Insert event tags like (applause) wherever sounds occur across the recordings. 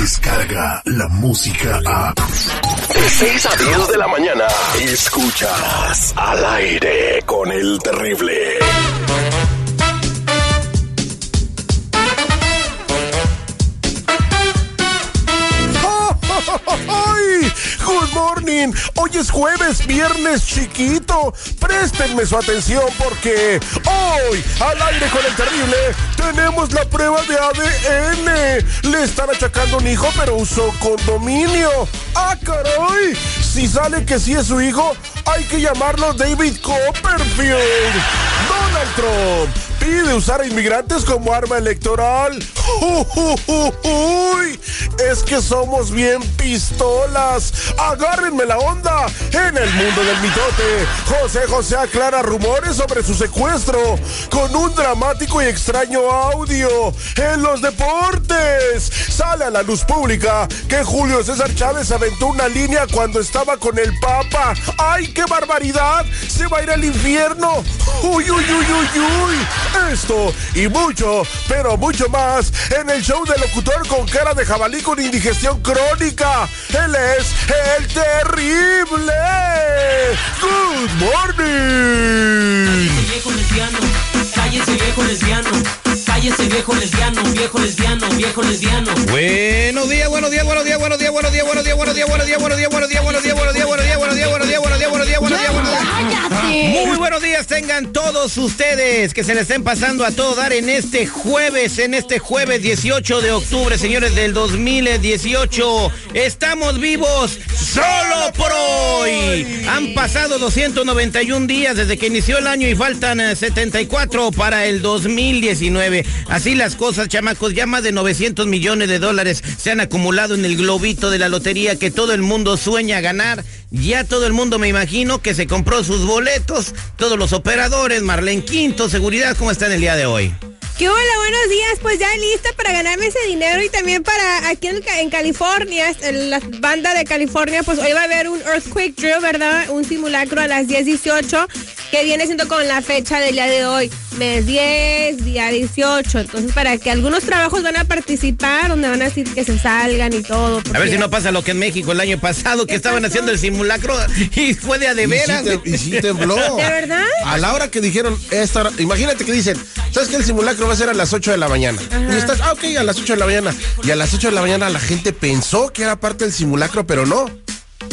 llega la música a... De 6 a 10 de la mañana, escuchas al aire con el terrible. Morning. Hoy es jueves, viernes chiquito. Préstenme su atención porque hoy, al aire con el terrible, tenemos la prueba de ADN. Le están achacando un hijo, pero usó condominio. ¡Ah, caray! Si sale que sí es su hijo, hay que llamarlo David Copperfield. Donald Trump pide usar a inmigrantes como arma electoral. (laughs) ¡Uy! Es que somos bien pistolas. Agárrenme la onda. En el mundo del mitote, José José aclara rumores sobre su secuestro con un dramático y extraño audio. En los deportes, sale a la luz pública que Julio César Chávez aventó una línea cuando estaba con el Papa. ¡Ay, qué barbaridad! Se va a ir al infierno. ¡Uy, uy, uy, uy, uy! Esto y mucho, pero mucho más en el show del locutor con cara de jabalí con indigestión crónica. Él es el terrible. Good morning. viejo lesbiano, cállese viejo lesbiano, cállese viejo lesbiano, viejo lesbiano, viejo lesbiano. Buenos días, buenos días, buenos días, buenos días, buenos días, buenos días, buenos días, buenos días, buenos días, buenos días, buenos días, buenos días, buenos días, buenos días, buenos días, buenos días, buenos días, buenos días, buenos días. Muy buenos días tengan todos ustedes que se le estén pasando a todo dar en este jueves, en este jueves 18 de octubre, señores del 2018. Estamos vivos solo por hoy. Han pasado 291 días desde que inició el año y faltan 74 para el 2019. Así las cosas, chamacos, ya más de 900 millones de dólares se han acumulado en el globito de la lotería que todo el mundo sueña ganar. Ya todo el mundo me imagino que se compró sus boletos, todos los operadores, Marlene Quinto, seguridad, ¿cómo están el día de hoy? ¿Qué hola? Buenos días, pues ya lista para ganarme ese dinero y también para aquí en, California, en la banda de California, pues hoy va a haber un Earthquake Drill, ¿verdad? Un simulacro a las 10.18 que viene siendo con la fecha del día de hoy, mes 10, día 18. Entonces, para que algunos trabajos van a participar, donde van a decir que se salgan y todo. A ver si no pasa lo que en México el año pasado, que estaban haciendo el simulacro y fue de a de veras. Y sí, tembló. (laughs) ¿De verdad? A la hora que dijeron, esta hora- imagínate que dicen, ¿sabes que el simulacro va a ser a las 8 de la mañana? Y estás, ah, ok, a las 8 de la mañana. Y a las 8 de la mañana la gente pensó que era parte del simulacro, pero no.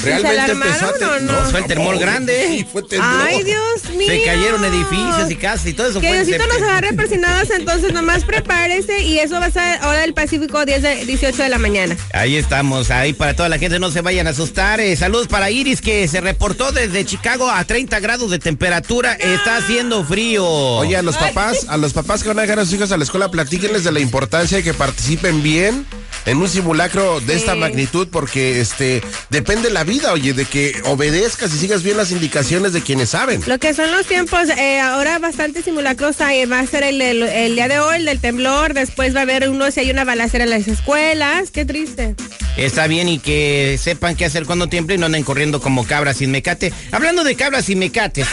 Realmente empezó a te- o no? Fue el temor grande. Sí, fue. Ay, Dios mío. Se cayeron edificios y casas y todo eso. Que Diosito nos agarre persinados, entonces nomás prepárese y eso va a ser hora del Pacífico 10 de, 18 de la mañana. Ahí estamos, ahí para toda la gente, no se vayan a asustar. Eh, saludos para Iris que se reportó desde Chicago a 30 grados de temperatura. Está haciendo frío. Oye, a los papás, a los papás que van a dejar a sus hijos a la escuela, platíquenles de la importancia de que participen bien en un simulacro de esta magnitud, porque este depende la vida, oye, de que obedezcas y sigas bien las indicaciones de quienes saben. Lo que son los tiempos, eh, ahora bastante simulacros hay. Va a ser el, el- el día de hoy, el del temblor. Después va a haber uno si hay una balacera en las escuelas. Qué triste. Está bien y que sepan qué hacer cuando tiemble y no anden corriendo como cabras sin mecate. Hablando de cabras sin mecates,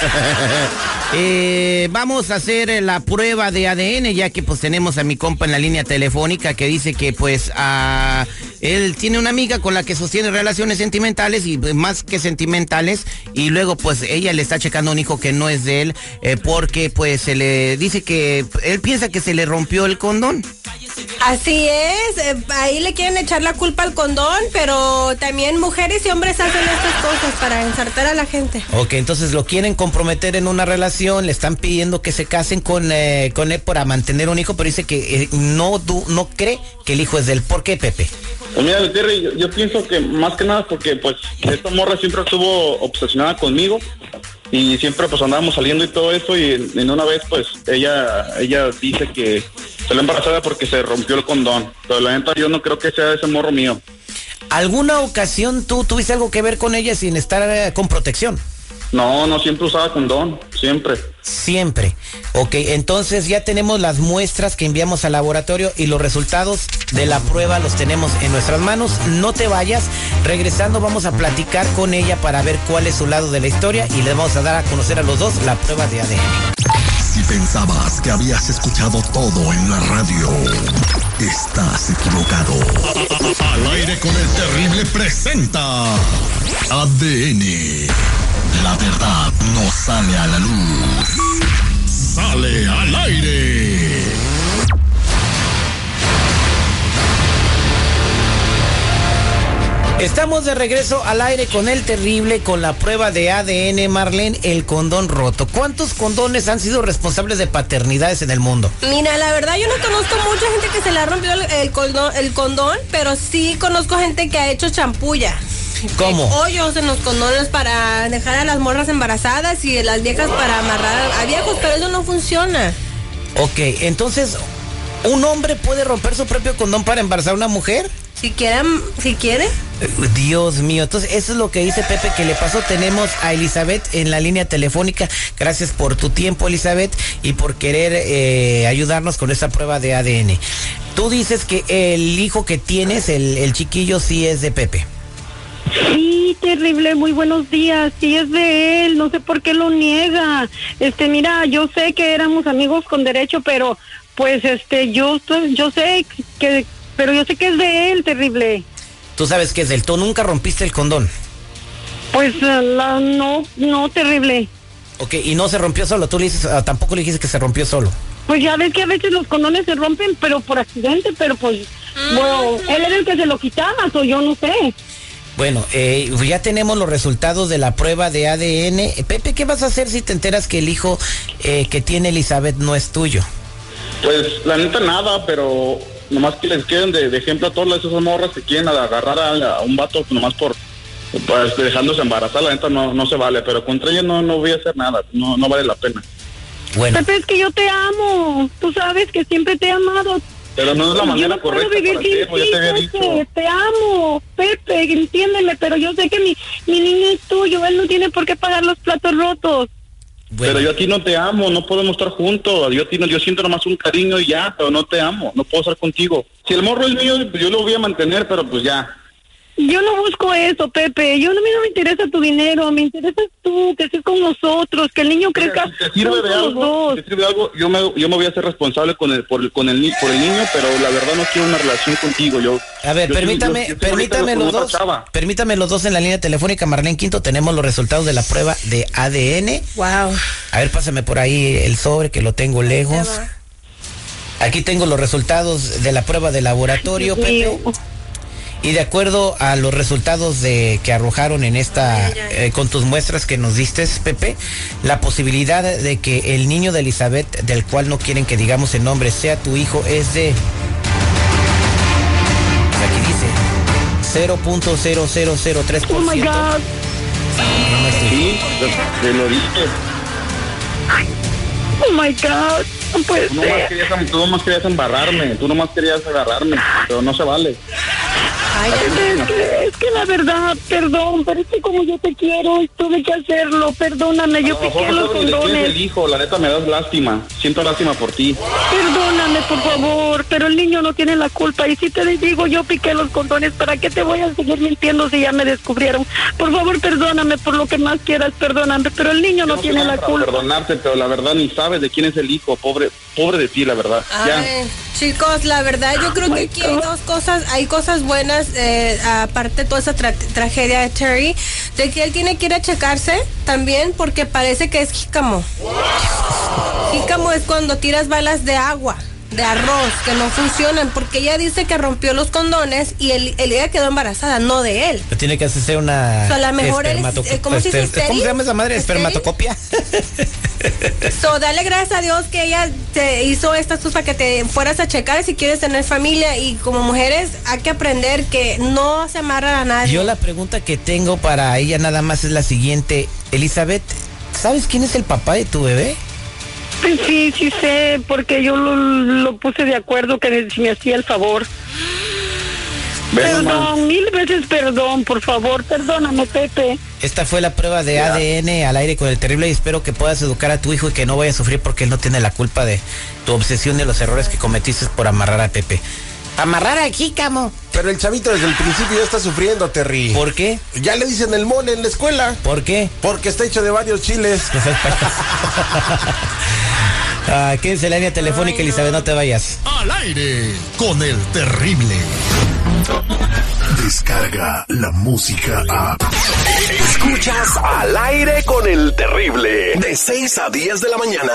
(laughs) eh, vamos a hacer eh, la prueba de ADN ya que pues tenemos a mi compa en la línea telefónica que dice que pues ah, él tiene una amiga con la que sostiene relaciones sentimentales y pues, más que sentimentales y luego pues ella le está checando un hijo que no es de él eh, porque pues se le dice que él piensa que se le rompió el condón. Así es, eh, ahí le quieren echar la culpa al condón, pero también mujeres y hombres hacen estas cosas para ensartar a la gente. Ok, entonces lo quieren comprometer en una relación, le están pidiendo que se casen con, eh, con él para mantener un hijo, pero dice que eh, no, du- no cree que el hijo es de él. ¿Por qué, Pepe? Pues mira, Terry, yo, yo pienso que más que nada porque pues esta morra siempre estuvo obsesionada conmigo y siempre pues andábamos saliendo y todo eso y en, una vez pues ella ella dice que salió embarazada porque se rompió el condón. Pero la neta yo no creo que sea ese morro mío. ¿Alguna ocasión tú tuviste algo que ver con ella sin estar eh, con protección? No, no siempre usaba condón, siempre. Siempre. Ok, entonces ya tenemos las muestras que enviamos al laboratorio y los resultados de la prueba los tenemos en nuestras manos. No te vayas. Regresando vamos a platicar con ella para ver cuál es su lado de la historia y le vamos a dar a conocer a los dos la prueba de ADN. Pensabas que habías escuchado todo en la radio, Estás equivocado. Al aire con el terrible presenta ADN. La verdad no sale a la luz. Sale al aire. Estamos de regreso al aire con el terrible, con la prueba de ADN, Marlene, el condón roto. ¿Cuántos condones han sido responsables de paternidades en el mundo? Mira, la verdad yo no conozco mucha gente que se le ha rompido el, el condón, el condón, pero sí conozco gente que ha hecho champulla. ¿Cómo? Hoyos en los condones para dejar a las morras embarazadas y las viejas para amarrar a viejos, pero eso no funciona. Ok, entonces, ¿un hombre puede romper su propio condón para embarazar a una mujer? Si quieren, si quiere. Dios mío, entonces eso es lo que dice Pepe que le pasó. Tenemos a Elizabeth en la línea telefónica. Gracias por tu tiempo, Elizabeth, y por querer eh, ayudarnos con esta prueba de ADN. Tú dices que el hijo que tienes, el, el chiquillo, sí es de Pepe. Sí, terrible, muy buenos días. Sí es de él, no sé por qué lo niega. Este, mira, yo sé que éramos amigos con derecho, pero pues este, yo yo sé que pero yo sé que es de él, terrible. Tú sabes que es del tú nunca rompiste el condón. Pues eh, la, no, no, terrible. Ok, y no se rompió solo. Tú le dices, ah, tampoco le dijiste que se rompió solo. Pues ya ves que a veces los condones se rompen, pero por accidente, pero pues, bueno, él era el que se lo quitaba, o yo no sé. Bueno, eh, ya tenemos los resultados de la prueba de ADN. Pepe, ¿qué vas a hacer si te enteras que el hijo eh, que tiene Elizabeth no es tuyo? Pues la neta nada, pero nomás que les queden de, de ejemplo a todas esas morras que quieren agarrar a, a un vato nomás por pues, dejándose embarazar, la neta no, no se vale, pero contra ella no, no voy a hacer nada, no, no vale la pena. Bueno, Pepe, es que yo te amo. Tú sabes que siempre te he amado. Pero no es la Yo manera no puedo correcta vivir ti, pues ya te había Pepe. dicho. Te amo, Pepe, entiéndeme, pero yo sé que mi, mi niño es tuyo, él no tiene por qué pagar los platos rotos. Pero yo a ti no te amo, no podemos estar juntos. Yo, a ti no- yo siento nomás un cariño y ya, pero no te amo, no puedo estar contigo. Si el morro es mío, pues yo lo voy a mantener, pero pues ya. Yo no busco eso, Pepe. Yo no, a mí no me interesa tu dinero, me interesas tú, que estés con nosotros, que el niño crezca Si te sirve juntos de los algo, dos. si te sirve de algo, yo me, yo me voy a hacer responsable con el, por, el- con el, ni- por el niño, pero la verdad no quiero una relación contigo. Yo, A ver, yo permítame, yo- yo permítame los dos. Permítame los dos en la línea telefónica. Marlene Quinto, tenemos los resultados de la prueba de ADN. Wow. A ver, pásame por ahí el sobre que lo tengo lejos. Aquí tengo los resultados de la prueba de laboratorio, Pepe. Y de acuerdo a los resultados de que arrojaron en esta eh, con tus muestras que nos diste, Pepe, la posibilidad de que el niño de Elizabeth, del cual no quieren que digamos el nombre, sea tu hijo es de aquí dice 0.0003%. Oh my God. No es. Sí, te lo dije. Oh my God. No puede Tú nomás, ser. querías, tú nomás querías embarrarme, tú nomás querías agarrarme, pero no se vale. Ay, Es que, es que la verdad, perdón, pero es que como yo te quiero tuve que hacerlo, perdóname, yo piqué no los sabes ni de quién es el condones. hijo, la neta me das lástima. Siento lástima por ti. Perdóname, por favor, pero el niño no tiene la culpa. Y si te digo, yo piqué los condones, ¿para qué te voy a seguir mintiendo si ya me descubrieron? Por favor, perdóname por lo que más quieras, perdóname, pero el niño no tiene la culpa. perdonarte, pero la verdad ni sabes de quién es el hijo. Pobre, pobre de ti, la verdad. Ya. Ay, chicos, la verdad yo creo que aquí hay dos cosas, hay cosas buenas, eh, aparte de toda esa tra- tragedia de Terry, de que él tiene que ir a checarse también porque parece que es jícamo. Jícamo es cuando tiras balas de agua, de arroz, que no funcionan, porque ella dice que rompió los condones y él, él- ella quedó embarazada, no de él. Pero Tiene que hacerse una. O sea, a lo mejor es- eh, ¿cómo se dice, ¿Cómo se llama esa madre? ¿Espermatocopia? So, dale gracias a Dios que ella te hizo estas cosas para que te fueras a checar si quieres tener familia y como mujeres hay que aprender que no se amarra a nadie. Yo la pregunta que tengo para ella nada más es la siguiente. Elizabeth, ¿sabes quién es el papá de tu bebé? Sí, sí sé, porque yo lo, lo puse de acuerdo que si me hacía el favor. Nomás. Perdón, mil veces perdón, por favor, perdóname, Pepe. Esta fue la prueba de ADN al aire con el terrible y espero que puedas educar a tu hijo y que no vaya a sufrir porque él no tiene la culpa de tu obsesión de los errores que cometiste por amarrar a Pepe. Amarrar a Jícamo. Pero el chavito desde el principio ya está sufriendo, Terry. ¿Por qué? Ya le dicen el mole en la escuela. ¿Por qué? Porque está hecho de varios chiles. (laughs) ah, quédense en la línea telefónica, Elizabeth, no te vayas. Al aire con el terrible. Descarga la música a. Escuchas al aire con el terrible. De 6 a 10 de la mañana.